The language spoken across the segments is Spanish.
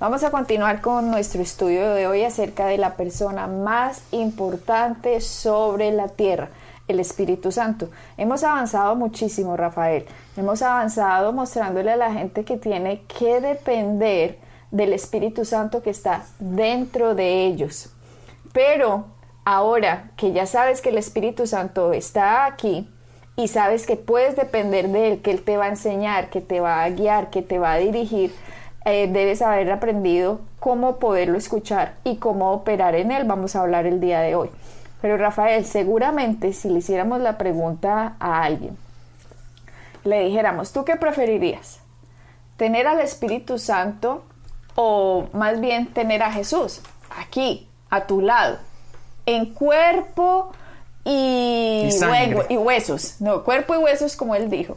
vamos a continuar con nuestro estudio de hoy acerca de la persona más importante sobre la tierra, el Espíritu Santo. Hemos avanzado muchísimo, Rafael. Hemos avanzado mostrándole a la gente que tiene que depender del Espíritu Santo que está dentro de ellos. Pero ahora que ya sabes que el Espíritu Santo está aquí y sabes que puedes depender de Él, que Él te va a enseñar, que te va a guiar, que te va a dirigir, eh, debes haber aprendido cómo poderlo escuchar y cómo operar en Él. Vamos a hablar el día de hoy. Pero Rafael, seguramente si le hiciéramos la pregunta a alguien, le dijéramos, ¿tú qué preferirías? ¿Tener al Espíritu Santo o más bien tener a Jesús aquí, a tu lado, en cuerpo y, y, huesos, no, cuerpo y huesos como él dijo.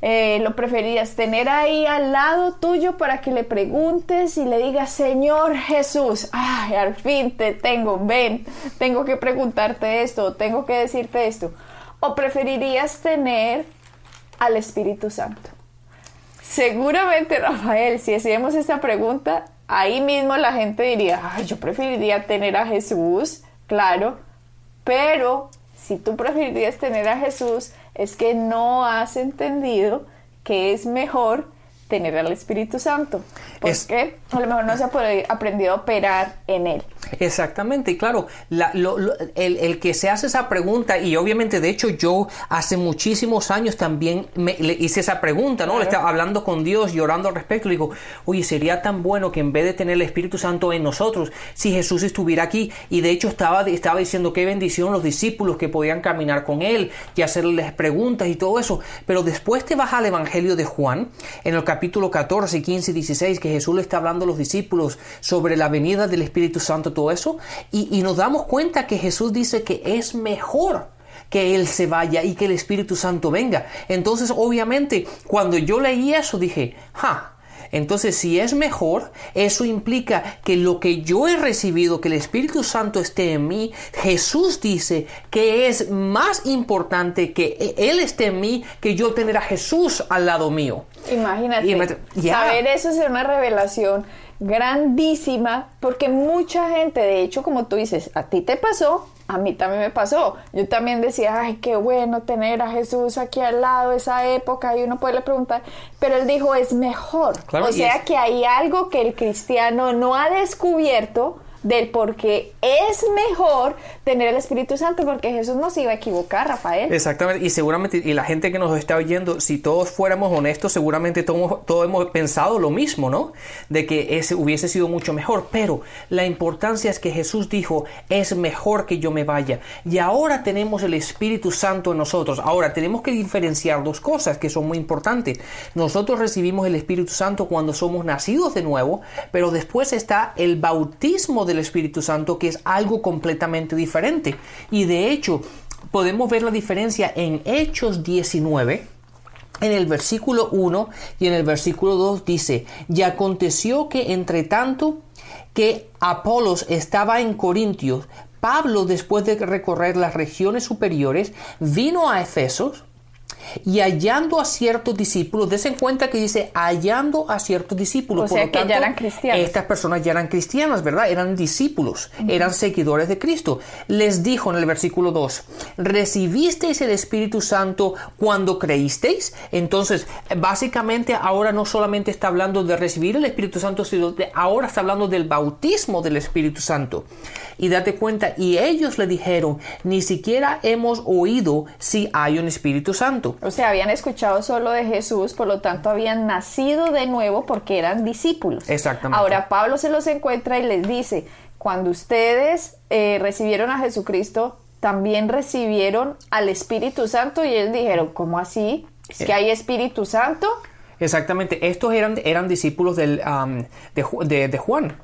Eh, lo preferías tener ahí al lado tuyo para que le preguntes y le digas, Señor Jesús, ay, al fin te tengo, ven, tengo que preguntarte esto, tengo que decirte esto. O preferirías tener al Espíritu Santo. Seguramente, Rafael, si hacíamos esta pregunta, ahí mismo la gente diría, Ay, yo preferiría tener a Jesús, claro, pero si tú preferirías tener a Jesús, es que no has entendido que es mejor tener al Espíritu Santo. Porque a lo mejor no se ha aprendido a operar en él. Exactamente, y claro, el, que se hace esa pregunta, y obviamente, de hecho, yo hace muchísimos años también me, le hice esa pregunta, ¿no? Le estaba hablando con Dios y orando al respecto, le digo, oye, sería tan bueno que en vez de tener el Espíritu Santo en nosotros, si Jesús estuviera aquí, y de hecho estaba, estaba diciendo qué bendición los discípulos que podían caminar con Él y hacerles preguntas y todo eso, pero después te vas al Evangelio de Juan, en el capítulo 14, 15 y 16, que Jesús le está hablando a los discípulos sobre la venida del Espíritu Santo, todo eso, y, nos damos cuenta que Jesús dice que es mejor que Él se vaya y que el Espíritu Santo venga. Entonces, obviamente, cuando yo leí eso, dije, ja, entonces, si es mejor, eso implica que lo que yo he recibido, que el Espíritu Santo esté en mí, Jesús dice que es más importante que Él esté en mí que yo tener a Jesús al lado mío. Imagínate, saber eso es una revelación grandísima porque mucha gente, de hecho, como tú dices, a ti te pasó, a mí también me pasó. Yo también decía, ay, qué bueno tener a Jesús aquí al lado, esa época, y uno puede preguntar, pero él dijo, es mejor. o sea que hay algo que el cristiano no ha descubierto del por qué es mejor tener el Espíritu Santo, porque Jesús no se iba a equivocar, Rafael. Exactamente, y seguramente, y la gente que nos está oyendo, si todos fuéramos honestos, seguramente todos, todos hemos pensado lo mismo, ¿no? De que ese hubiese sido mucho mejor, pero la importancia es que Jesús dijo, es mejor que yo me vaya. Y ahora tenemos el Espíritu Santo en nosotros. Ahora tenemos que diferenciar dos cosas que son muy importantes. Nosotros recibimos el Espíritu Santo cuando somos nacidos de nuevo, pero después está el bautismo del Espíritu Santo, que es algo completamente diferente. Y de hecho, podemos ver la diferencia en Hechos 19. En el versículo 1 y en el versículo 2 dice, y aconteció que entre tanto que Apolos estaba en Corintios, Pablo, después de recorrer las regiones superiores, vino a Efesos y hallando a ciertos discípulos, des en cuenta que dice hallando a ciertos discípulos. O sea que ya eran cristianos. Estas personas ya eran cristianas, ¿verdad? Eran discípulos, eran seguidores de Cristo. Les dijo en el versículo 2, ¿recibisteis el Espíritu Santo cuando creísteis? Entonces, básicamente ahora no solamente está hablando de recibir el Espíritu Santo, sino de ahora está hablando del bautismo del Espíritu Santo. Y date cuenta, y ellos le dijeron, ni siquiera hemos oído si hay un Espíritu Santo. O sea, habían escuchado solo de Jesús, por lo tanto habían nacido de nuevo porque eran discípulos. Exactamente. Ahora Pablo se los encuentra y les dice, cuando ustedes eh, recibieron a Jesucristo, también recibieron al Espíritu Santo y ellos dijeron, ¿cómo así? ¿Es que hay Espíritu Santo? Exactamente, estos eran, eran discípulos del, de, Juan.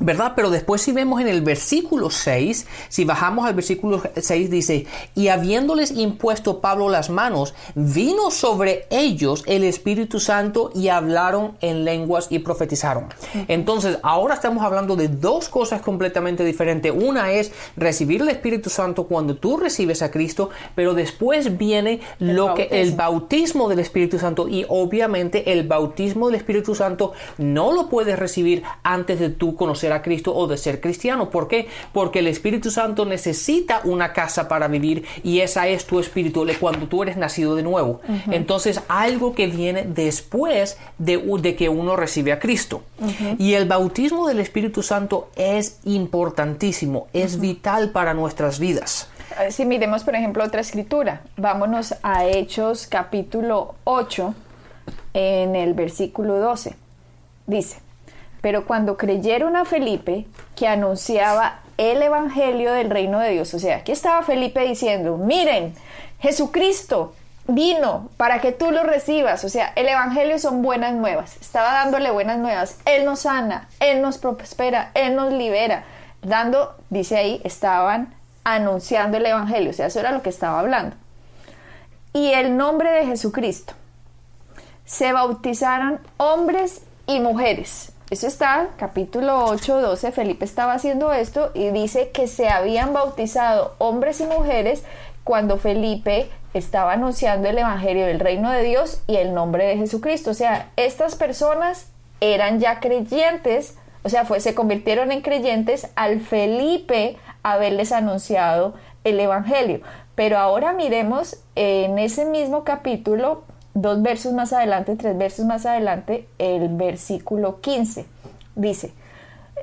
¿Verdad? Pero después si vemos en el versículo 6, si bajamos al versículo 6 dice, y habiéndoles impuesto Pablo las manos, vino sobre ellos el Espíritu Santo y hablaron en lenguas y profetizaron. Entonces, ahora estamos hablando de dos cosas completamente diferentes. Una es recibir el Espíritu Santo cuando tú recibes a Cristo, pero después viene el lo bautismo. que el bautismo del Espíritu Santo y obviamente el bautismo del Espíritu Santo no lo puedes recibir antes de tú conocer a Cristo o de ser cristiano. ¿Por qué? Porque el Espíritu Santo necesita una casa para vivir y esa es tu espíritu cuando tú eres nacido de nuevo. Entonces, algo que viene después de, de que uno recibe a Cristo. Y el bautismo del Espíritu Santo es importantísimo, es vital para nuestras vidas. Si miremos, por ejemplo, otra escritura, vámonos a Hechos capítulo 8, en el versículo 12. Dice, pero cuando creyeron a Felipe, que anunciaba el Evangelio del reino de Dios, o sea, aquí estaba Felipe diciendo, miren, Jesucristo vino para que tú lo recibas, o sea, el Evangelio son buenas nuevas, estaba dándole buenas nuevas, Él nos sana, Él nos prospera, Él nos libera, dando, dice ahí, estaban anunciando el Evangelio, o sea, eso era lo que estaba hablando. Y el nombre de Jesucristo, se bautizaron hombres y mujeres eso está, capítulo 8, 12, Felipe estaba haciendo esto y dice que se habían bautizado hombres y mujeres cuando Felipe estaba anunciando el Evangelio del Reino de Dios y el nombre de Jesucristo. O sea, estas personas eran ya creyentes, o sea, fue, se convirtieron en creyentes al Felipe haberles anunciado el Evangelio. Pero ahora miremos en ese mismo capítulo dos versos más adelante, tres versos más adelante, el versículo 15. Dice,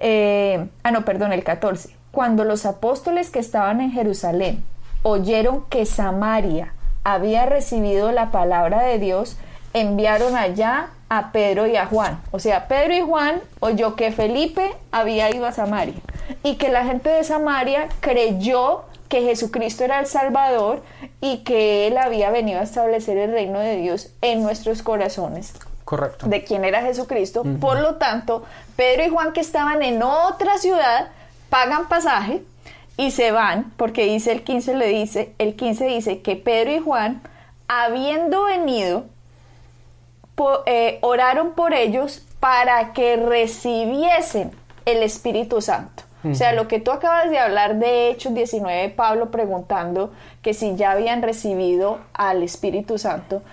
eh, ah, no, perdón, el 14. Cuando los apóstoles que estaban en Jerusalén oyeron que Samaria había recibido la palabra de Dios, enviaron allá a Pedro y a Juan. O sea, Pedro y Juan oyó que Felipe había ido a Samaria y que la gente de Samaria creyó que Jesucristo era el Salvador y que Él había venido a establecer el reino de Dios en nuestros corazones. Correcto. De quién era Jesucristo. Por lo tanto, Pedro y Juan que estaban en otra ciudad pagan pasaje y se van, porque dice el 15 le dice, el 15 dice que Pedro y Juan, habiendo venido, eh, oraron por ellos para que recibiesen el Espíritu Santo. O sea, lo que tú acabas de hablar de Hechos 19, Pablo preguntando que si ya habían recibido al Espíritu Santo.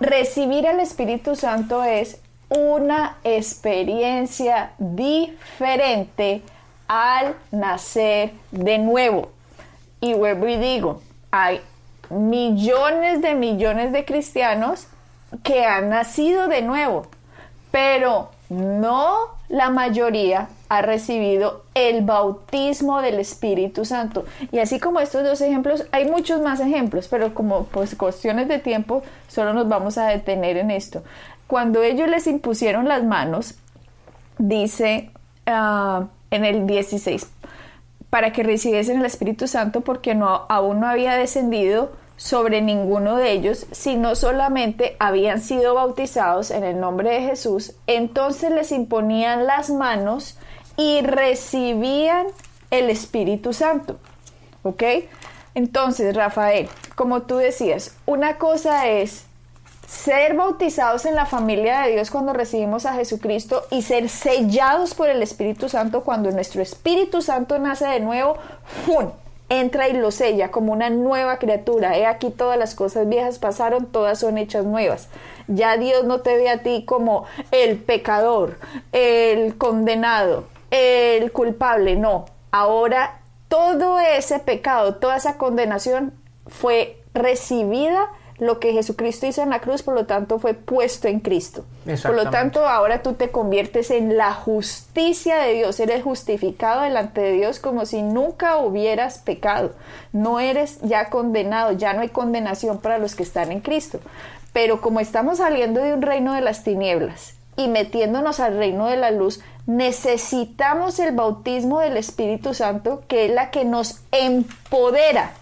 Recibir al Espíritu Santo es una experiencia diferente al nacer de nuevo. Y vuelvo y digo, hay millones de millones de cristianos que han nacido de nuevo, pero no la mayoría ha recibido el bautismo del Espíritu Santo. Y así como estos dos ejemplos, hay muchos más ejemplos, pero como pues cuestiones de tiempo, solo nos vamos a detener en esto. Cuando ellos les impusieron las manos, dice ah, en el 16, para que recibiesen el Espíritu Santo, porque aún no había descendido sobre ninguno de ellos, sino solamente habían sido bautizados en el nombre de Jesús, entonces les imponían las manos y recibían el Espíritu Santo. ¿Ok? Entonces, Rafael, como tú decías, una cosa es ser bautizados en la familia de Dios cuando recibimos a Jesucristo y ser sellados por el Espíritu Santo cuando nuestro Espíritu Santo nace de nuevo, ¡fum! Entra y lo sella como una nueva criatura. He aquí todas las cosas viejas pasaron, todas son hechas nuevas. Ya Dios no te ve a ti como el pecador, el condenado, el culpable, no. Ahora todo ese pecado, toda esa condenación fue recibida lo que Jesucristo hizo en la cruz, por lo tanto fue puesto en Cristo. Por lo tanto, ahora tú te conviertes en la justicia de Dios, eres justificado delante de Dios como si nunca hubieras pecado. No eres ya condenado, ya no hay condenación para los que están en Cristo. Pero como estamos saliendo de un reino de las tinieblas y metiéndonos al reino de la luz, necesitamos el bautismo del Espíritu Santo, que es la que nos empodera,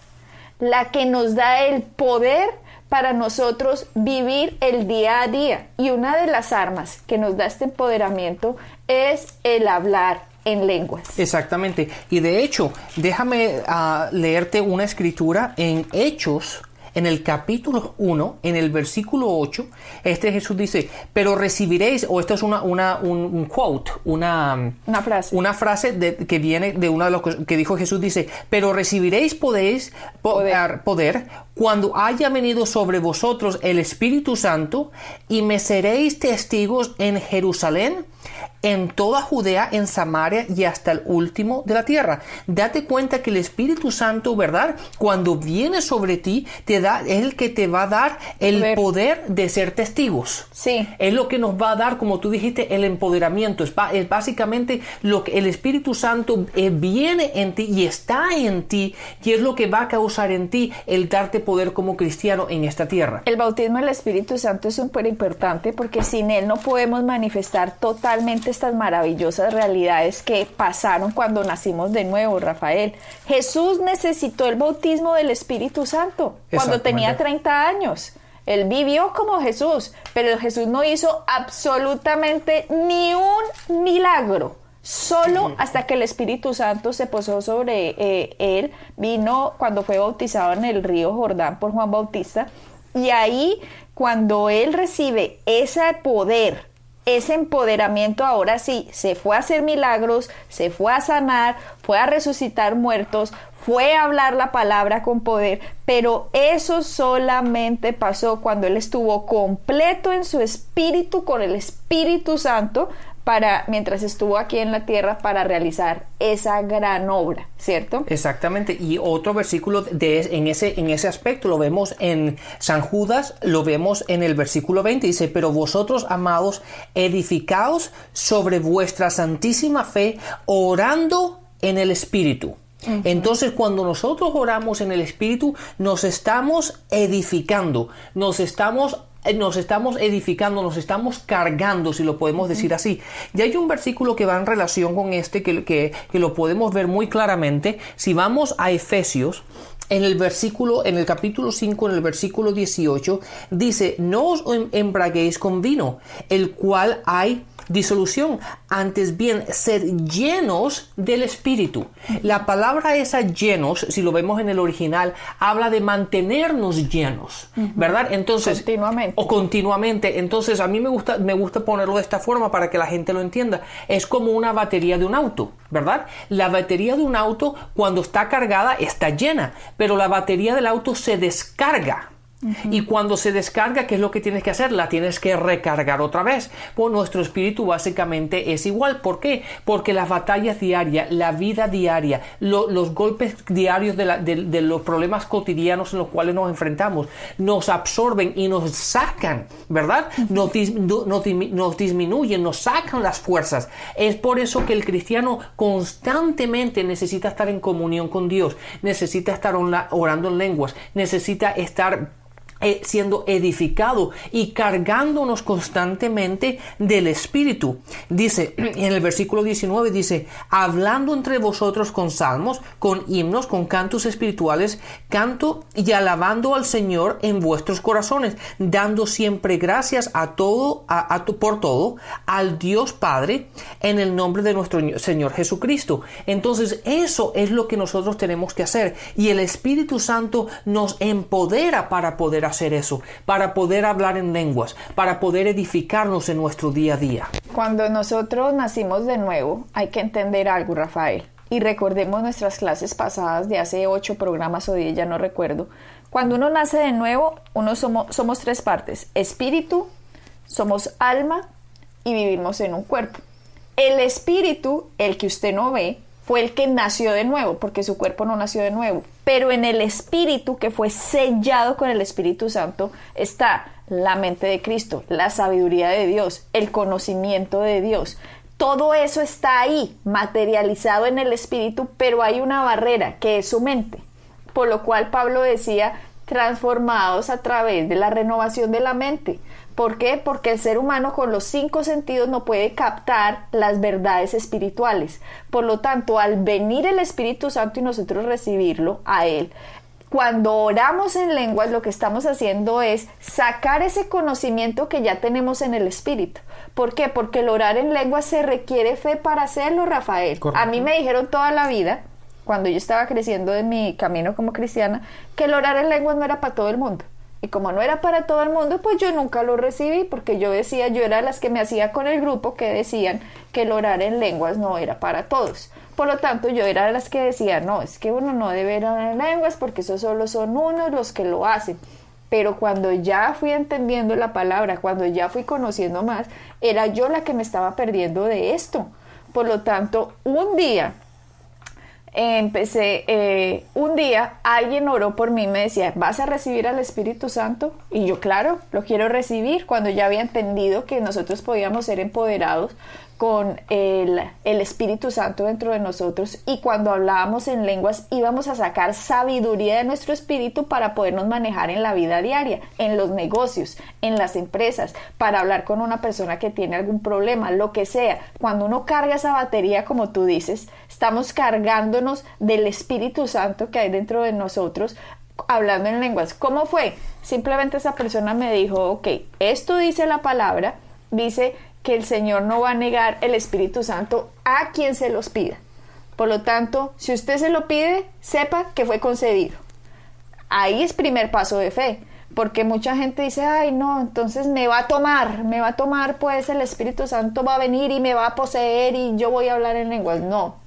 la que nos da el poder para nosotros vivir el día a día. Y una de las armas que nos da este empoderamiento es el hablar en lenguas. Exactamente. Y de hecho, déjame ah, leerte una escritura en Hechos en el capítulo 1, en el versículo 8, este Jesús dice, pero recibiréis, o esto es una, una un, quote, una, una frase, una frase de, que viene de uno de los que dijo Jesús, dice, pero recibiréis poder. poder cuando haya venido sobre vosotros el Espíritu Santo y me seréis testigos en Jerusalén, en toda Judea, en Samaria y hasta el último de la tierra. Date cuenta que el Espíritu Santo, ¿verdad? Cuando viene sobre ti, te da, es el que te va a dar el poder, de ser testigos. Sí. Es lo que nos va a dar, como tú dijiste, el empoderamiento. Es, básicamente lo que el Espíritu Santo eh, viene en ti y está en ti y es lo que va a causar en ti el darte poder como cristiano en esta tierra. El bautismo del Espíritu Santo es súper importante porque sin él no podemos manifestar totalmente estas maravillosas realidades que pasaron cuando nacimos de nuevo, Rafael. Jesús necesitó el bautismo del Espíritu Santo cuando tenía 30 años. Él vivió como Jesús, pero Jesús no hizo absolutamente ni un milagro. Solo hasta que el Espíritu Santo se posó sobre eh, él, vino cuando fue bautizado en el río Jordán por Juan Bautista, y ahí cuando él recibe ese poder ese empoderamiento ahora sí, se fue a hacer milagros, se fue a sanar, fue a resucitar muertos, fue a hablar la palabra con poder, pero eso solamente pasó cuando él estuvo completo en su espíritu con el Espíritu Santo para mientras estuvo aquí en la tierra para realizar esa gran obra, ¿cierto? Exactamente. Y otro versículo de en ese en ese aspecto lo vemos en San Judas, lo vemos en el versículo 20 dice, "Pero vosotros, amados, edificaos sobre vuestra santísima fe, orando en el espíritu." Entonces, cuando nosotros oramos en el Espíritu, nos estamos edificando, nos estamos nos estamos edificando, nos estamos cargando, si lo podemos decir así. Y hay un versículo que va en relación con este que, que, que lo podemos ver muy claramente. Si vamos a Efesios, en el versículo, en el capítulo 5, en el versículo 18, dice, no os em-, embraguéis con vino, el cual hay disolución, antes bien ser llenos del Espíritu. La palabra esa llenos, si lo vemos en el original, habla de mantenernos llenos, ¿verdad? Entonces, continuamente. O continuamente. Entonces, a mí me gusta, me gusta ponerlo de esta forma para que la gente lo entienda. Es como una batería de un auto, ¿verdad? La batería de un auto, cuando está cargada, está llena, pero la batería del auto se descarga. Y cuando se descarga, ¿qué es lo que tienes que hacer? La tienes que recargar otra vez. Pues nuestro espíritu básicamente es igual. ¿Por qué? Porque las batallas diarias, la vida diaria, los golpes diarios de, los problemas cotidianos en los cuales nos enfrentamos, nos absorben y nos sacan, ¿verdad? Nos, nos disminuyen, nos sacan las fuerzas. Es por eso que el cristiano constantemente necesita estar en comunión con Dios, necesita estar orando en lenguas, necesita estar siendo edificado y cargándonos constantemente del Espíritu. Dice en el versículo 19, dice, hablando entre vosotros con salmos, con himnos, con cantos espirituales, canto y alabando al Señor en vuestros corazones, dando siempre gracias a todo, a, por todo, al Dios Padre, en el nombre de nuestro Señor Jesucristo. Entonces, eso es lo que nosotros tenemos que hacer y el Espíritu Santo nos empodera para poder hacer eso, para poder hablar en lenguas, para poder edificarnos en nuestro día a día. Cuando nosotros nacimos de nuevo, hay que entender algo, Rafael. Y recordemos nuestras clases pasadas de hace ocho programas o diez, ya no recuerdo. Cuando uno nace de nuevo, uno somos, somos tres partes: espíritu, somos alma y vivimos en un cuerpo. El espíritu, el que usted no ve, fue el que nació de nuevo, porque su cuerpo no nació de nuevo. Pero en el espíritu que fue sellado con el Espíritu Santo está la mente de Cristo, la sabiduría de Dios, el conocimiento de Dios. Todo eso está ahí, materializado en el espíritu, pero hay una barrera que es su mente. Por lo cual Pablo decía, transformados a través de la renovación de la mente. ¿Por qué? Porque el ser humano con los cinco sentidos no puede captar las verdades espirituales. Por lo tanto, al venir el Espíritu Santo y nosotros recibirlo a Él, cuando oramos en lenguas lo que estamos haciendo es sacar ese conocimiento que ya tenemos en el espíritu. ¿Por qué? Porque el orar en lengua se requiere fe para hacerlo, Rafael. A mí me dijeron toda la vida, cuando yo estaba creciendo en mi camino como cristiana, que el orar en lenguas no era para todo el mundo. Y como no era para todo el mundo, pues yo nunca lo recibí porque yo decía, yo era las que me hacía con el grupo que decían que el orar en lenguas no era para todos. Por lo tanto, yo era las que decía, no, es que uno no debe orar en lenguas porque eso solo son unos los que lo hacen. Pero cuando ya fui entendiendo la palabra, cuando ya fui conociendo más, era yo la que me estaba perdiendo de esto. Por lo tanto, un día empecé, eh, un día alguien oró por mí y me decía, ¿vas a recibir al Espíritu Santo? Y yo, claro, lo quiero recibir cuando ya había entendido que nosotros podíamos ser empoderados con el, Espíritu Santo dentro de nosotros y cuando hablábamos en lenguas íbamos a sacar sabiduría de nuestro espíritu para podernos manejar en la vida diaria, en los negocios, en las empresas, para hablar con una persona que tiene algún problema, lo que sea. Cuando uno carga esa batería, como tú dices, estamos cargándonos del Espíritu Santo que hay dentro de nosotros hablando en lenguas. ¿Cómo fue? Simplemente esa persona me dijo, ok, esto dice la palabra, dice que el Señor no va a negar el Espíritu Santo a quien se los pida. Por lo tanto, si usted se lo pide, sepa que fue concedido. Ahí es primer paso de fe, porque mucha gente dice, ay no, entonces me va a tomar, me va a tomar, pues el Espíritu Santo va a venir y me va a poseer y yo voy a hablar en lenguas. No,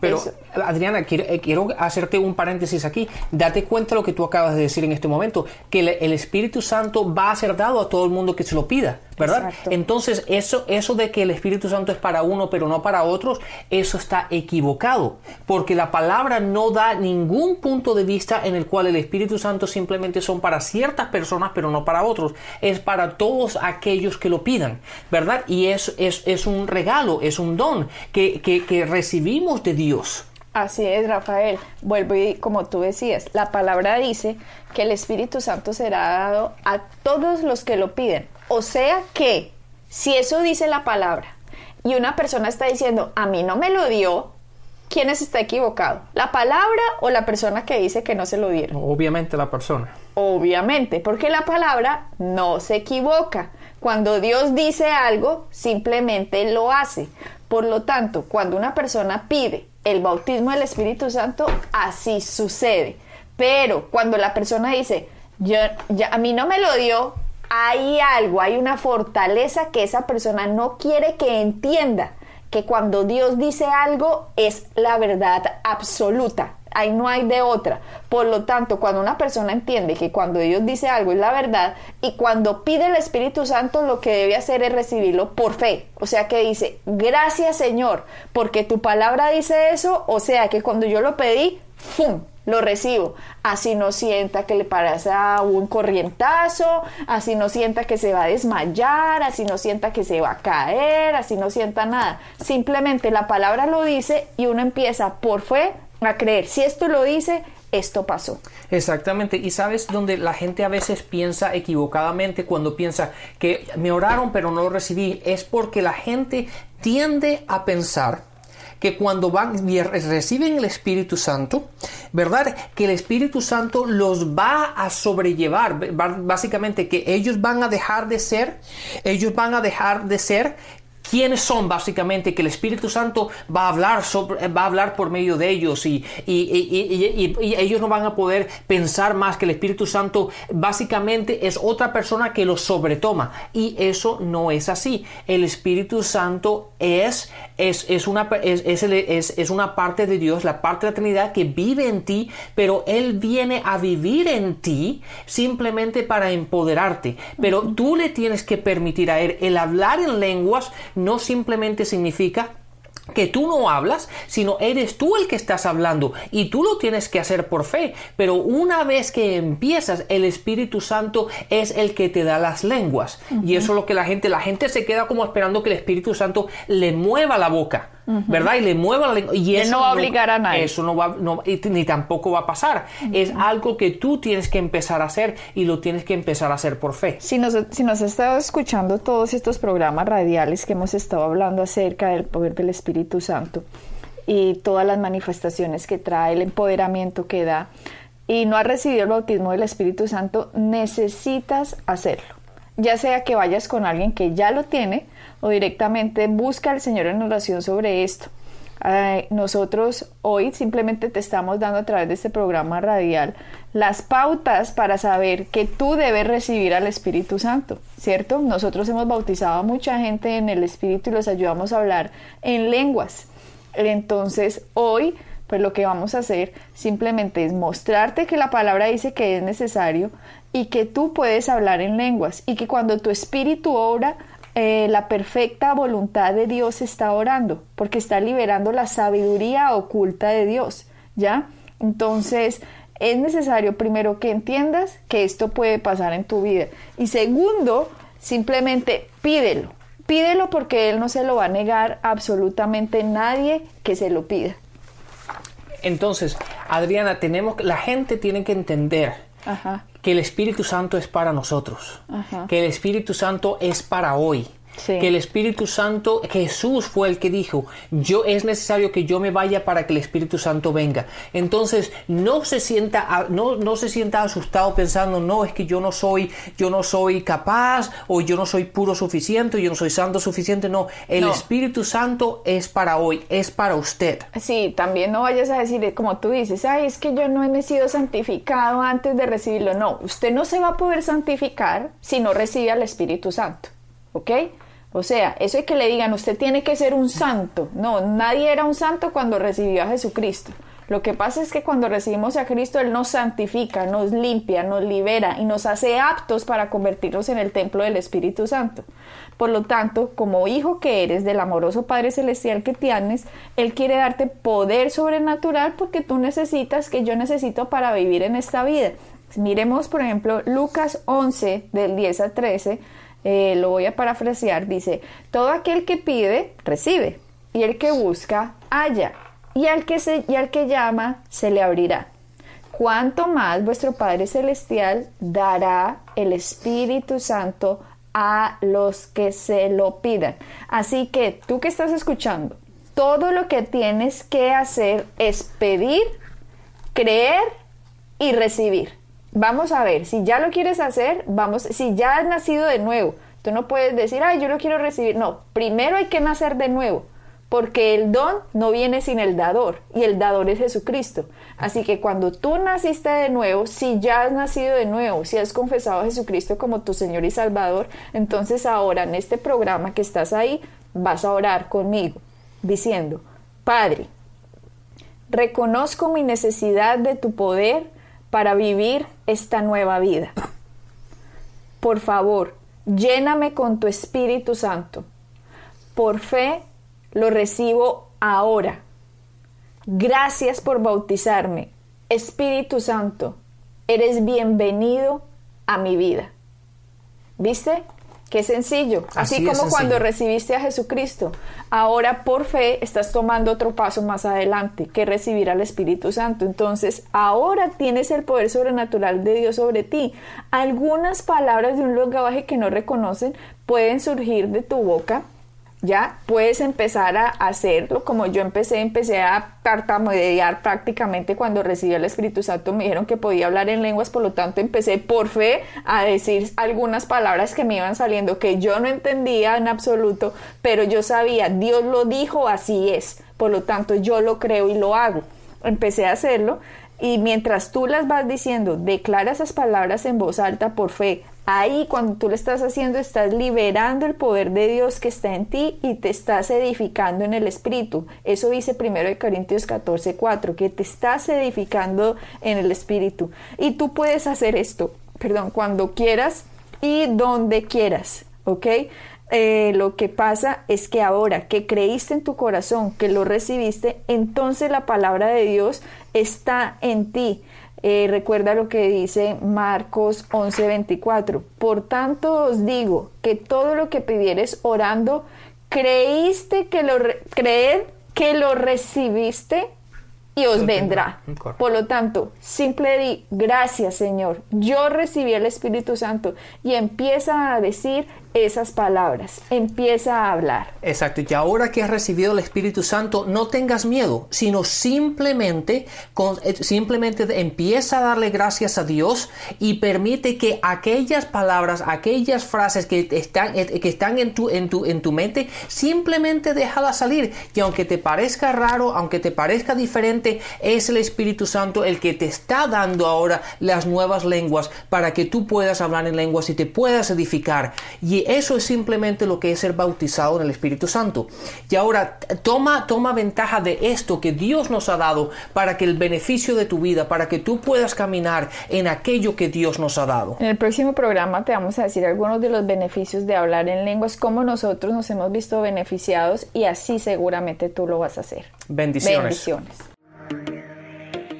pero, Adriana, eh, quiero, hacerte un paréntesis aquí. Date cuenta de lo que tú acabas de decir en este momento, que el, Espíritu Santo va a ser dado a todo el mundo que se lo pida, ¿verdad? Entonces, eso, eso de que el Espíritu Santo es para uno, pero no para otros, eso está equivocado, porque la palabra no da ningún punto de vista en el cual el Espíritu Santo simplemente son para ciertas personas, pero no para otros. Es para todos aquellos que lo pidan, ¿verdad? Y es, es, es un regalo, es un don que, que, que recibimos de Dios Así es, Rafael. Vuelvo y como tú decías, la palabra dice que el Espíritu Santo será dado a todos los que lo piden. O sea que, si eso dice la palabra y una persona está diciendo, a mí no me lo dio, ¿quién está equivocado? ¿La palabra o la persona que dice que no se lo dieron? Obviamente la persona. Obviamente, porque la palabra no se equivoca. Cuando Dios dice algo, simplemente lo hace. Por lo tanto, cuando una persona pide el bautismo del Espíritu Santo, así sucede. Pero cuando la persona dice, yo, ya, a mí no me lo dio, hay algo, hay una fortaleza que esa persona no quiere que entienda, que cuando Dios dice algo es la verdad absoluta. Ahí no hay de otra. Por lo tanto, cuando una persona entiende que cuando Dios dice algo es la verdad y cuando pide el Espíritu Santo lo que debe hacer es recibirlo por fe. O sea que dice, gracias Señor, porque tu palabra dice eso. O sea que cuando yo lo pedí, ¡fum! Lo recibo. Así no sienta que le a un corrientazo, así no sienta que se va a desmayar, así no sienta que se va a caer, así no sienta nada. Simplemente la palabra lo dice y uno empieza por fe a creer. Si esto lo dice, esto pasó. Exactamente. Y sabes donde la gente a veces piensa equivocadamente cuando piensa que me oraron pero no lo recibí, es porque la gente tiende a pensar que cuando van reciben el Espíritu Santo, ¿verdad? Que el Espíritu Santo los va a sobrellevar, básicamente que ellos van a dejar de ser, ellos van a dejar de ser quiénes son básicamente que el Espíritu Santo va a hablar sobre, va a hablar por medio de ellos y, y, ellos no van a poder pensar más que el Espíritu Santo básicamente es otra persona que los sobretoma. Y eso no es así. El Espíritu Santo es es, es una es, es, es una parte de Dios la parte de la Trinidad que vive en ti pero él viene a vivir en ti simplemente para empoderarte. Pero tú le tienes que permitir a él el hablar en lenguas no simplemente significa que tú no hablas, sino eres tú el que estás hablando y tú lo tienes que hacer por fe. Pero una vez que empiezas, el Espíritu Santo es el que te da las lenguas. Y eso es lo que la gente, la gente se queda como esperando que el Espíritu Santo le mueva la boca. ¿Verdad? Y le mueva la lengua. Y eso no va a obligar a nadie. Eso no va, ni tampoco va a pasar. Es algo que tú tienes que empezar a hacer y lo tienes que empezar a hacer por fe. Si nos, si nos has estado escuchando todos estos programas radiales que hemos estado hablando acerca del poder del Espíritu Santo y todas las manifestaciones que trae, el empoderamiento que da, y no has recibido el bautismo del Espíritu Santo, necesitas hacerlo ya sea que vayas con alguien que ya lo tiene o directamente busca al Señor en oración sobre esto. nosotros hoy simplemente te estamos dando a través de este programa radial las pautas para saber que tú debes recibir al Espíritu Santo, ¿cierto? Nosotros hemos bautizado a mucha gente en el Espíritu y los ayudamos a hablar en lenguas. Entonces, hoy, pues lo que vamos a hacer simplemente es mostrarte que la palabra dice que es necesario y que tú puedes hablar en lenguas y que cuando tu espíritu obra, eh, la perfecta voluntad de Dios está orando, porque está liberando la sabiduría oculta de Dios, ¿ya? Entonces, es necesario primero que entiendas que esto puede pasar en tu vida. Y segundo, simplemente pídelo. Pídelo porque Él no se lo va a negar a absolutamente nadie que se lo pida. Entonces, Adriana, tenemos, la gente tiene que entender que el Espíritu Santo es para nosotros, que el Espíritu Santo es para hoy. Que el Espíritu Santo, Jesús fue el que dijo, yo es necesario que yo me vaya para que el Espíritu Santo venga. Entonces, no se sienta, no, no se sienta asustado pensando, no, es que yo no soy, yo no soy capaz, o yo no soy puro suficiente, yo no soy santo suficiente. No, el Espíritu Santo es para hoy, es para usted. Sí, también no vayas a decir, como tú dices, ay, es que yo no he sido santificado antes de recibirlo. No, usted no se va a poder santificar si no recibe al Espíritu Santo. ¿Ok? O sea, eso es que le digan, usted tiene que ser un santo. No, nadie era un santo cuando recibió a Jesucristo. Lo que pasa es que cuando recibimos a Cristo, Él nos santifica, nos limpia, nos libera y nos hace aptos para convertirnos en el templo del Espíritu Santo. Por lo tanto, como hijo que eres del amoroso Padre Celestial que tienes, Él quiere darte poder sobrenatural porque tú necesitas, que yo necesito para vivir en esta vida. Miremos, por ejemplo, Lucas 11, del 10 a 13 eh, lo voy a parafrasear, dice, todo aquel que pide, recibe, y el que busca, halla, y al que, se, y al que llama, se le abrirá. Cuanto más vuestro Padre Celestial dará el Espíritu Santo a los que se lo pidan. Así que tú que estás escuchando, todo lo que tienes que hacer es pedir, creer y recibir. Vamos a ver, si ya lo quieres hacer, vamos, si ya has nacido de nuevo, tú no puedes decir, ay, yo lo quiero recibir. No, primero hay que nacer de nuevo, porque el don no viene sin el dador, y el dador es Jesucristo. Así que cuando tú naciste de nuevo, si ya has nacido de nuevo, si has confesado a Jesucristo como tu Señor y Salvador, entonces ahora en este programa que estás ahí, vas a orar conmigo, diciendo, Padre, reconozco mi necesidad de tu poder, para vivir esta nueva vida. Por favor, lléname con tu Espíritu Santo. Por fe lo recibo ahora. Gracias por bautizarme. Espíritu Santo, eres bienvenido a mi vida. ¿Viste? Qué sencillo. Así, como cuando recibiste a Jesucristo. Ahora por fe estás tomando otro paso más adelante, que recibir al Espíritu Santo. Entonces, ahora tienes el poder sobrenatural de Dios sobre ti. Algunas palabras de un lenguaje que no reconocen pueden surgir de tu boca ya puedes empezar a hacerlo como yo empecé, empecé a tartamudear prácticamente cuando recibí el Espíritu Santo, me dijeron que podía hablar en lenguas, por lo tanto empecé por fe a decir algunas palabras que me iban saliendo que yo no entendía en absoluto, pero yo sabía, Dios lo dijo, así es, por lo tanto yo lo creo y lo hago. Empecé a hacerlo y mientras tú las vas diciendo, declara esas palabras en voz alta por fe, Ahí cuando tú lo estás haciendo estás liberando el poder de Dios que está en ti y te estás edificando en el Espíritu. Eso dice primero de Corintios 14, 4, que te estás edificando en el Espíritu. Y tú puedes hacer esto, perdón, cuando quieras y donde quieras, ¿ok? Eh, lo que pasa es que ahora que creíste en tu corazón, que lo recibiste, entonces la palabra de Dios está en ti eh, recuerda lo que dice Marcos 11:24. Por tanto os digo que todo lo que pidieres orando, creíste que lo, creed que lo recibiste y os vendrá. Por lo tanto, simple di, gracias Señor, yo recibí el Espíritu Santo y empieza a decir, esas palabras, empieza a hablar. Exacto, y ahora que has recibido el Espíritu Santo, no tengas miedo, sino simplemente, eh, simplemente empieza a darle gracias a Dios y permite que aquellas palabras, aquellas frases que están, eh, que están en, tu, en, tu, en tu mente, simplemente déjala salir. Y aunque te parezca raro, aunque te parezca diferente, es el Espíritu Santo el que te está dando ahora las nuevas lenguas para que tú puedas hablar en lenguas y te puedas edificar. Y eso es simplemente lo que es ser bautizado en el Espíritu Santo. Y ahora toma, toma ventaja de esto que Dios nos ha dado para que el beneficio de tu vida, para que tú puedas caminar en aquello que Dios nos ha dado. En el próximo programa te vamos a decir algunos de los beneficios de hablar en lenguas, cómo nosotros nos hemos visto beneficiados y así seguramente tú lo vas a hacer. Bendiciones. Bendiciones.